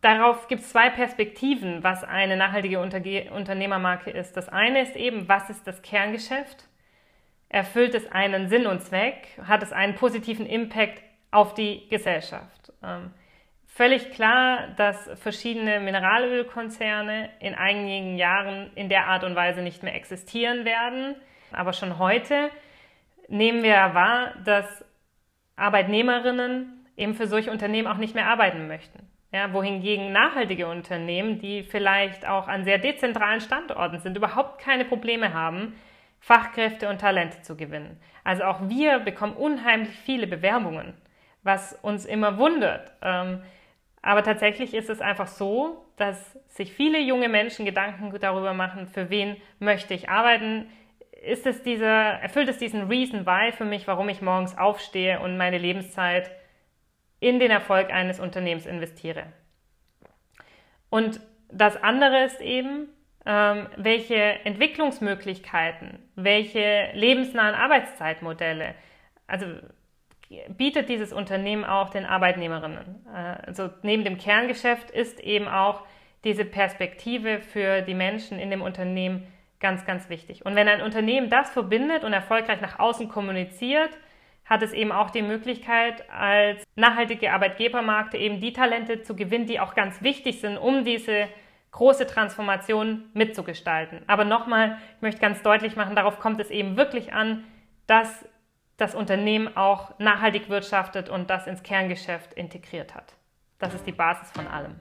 darauf gibt es zwei Perspektiven, was eine nachhaltige Unterge Unternehmermarke ist. Das eine ist eben, was ist das Kerngeschäft? Erfüllt es einen Sinn und Zweck? Hat es einen positiven Impact auf die Gesellschaft? Ähm, völlig klar, dass verschiedene Mineralölkonzerne in einigen Jahren in der Art und Weise nicht mehr existieren werden. Aber schon heute nehmen wir wahr, dass Arbeitnehmerinnen eben für solche Unternehmen auch nicht mehr arbeiten möchten. Ja, wohingegen nachhaltige Unternehmen, die vielleicht auch an sehr dezentralen Standorten sind, überhaupt keine Probleme haben, Fachkräfte und Talente zu gewinnen. Also auch wir bekommen unheimlich viele Bewerbungen, was uns immer wundert. Ähm, aber tatsächlich ist es einfach so, dass sich viele junge Menschen Gedanken darüber machen, für wen möchte ich arbeiten. Ist es dieser, erfüllt es diesen Reason Why für mich, warum ich morgens aufstehe und meine Lebenszeit in den Erfolg eines Unternehmens investiere. Und das andere ist eben, ähm, welche Entwicklungsmöglichkeiten, welche lebensnahen Arbeitszeitmodelle, also bietet dieses Unternehmen auch den Arbeitnehmerinnen. Äh, also neben dem Kerngeschäft ist eben auch diese Perspektive für die Menschen in dem Unternehmen ganz, ganz wichtig. Und wenn ein Unternehmen das verbindet und erfolgreich nach außen kommuniziert, hat es eben auch die Möglichkeit, als nachhaltige Arbeitgebermarkte eben die Talente zu gewinnen, die auch ganz wichtig sind, um diese große Transformation mitzugestalten. Aber nochmal, ich möchte ganz deutlich machen, darauf kommt es eben wirklich an, dass das Unternehmen auch nachhaltig wirtschaftet und das ins Kerngeschäft integriert hat. Das ist die Basis von allem.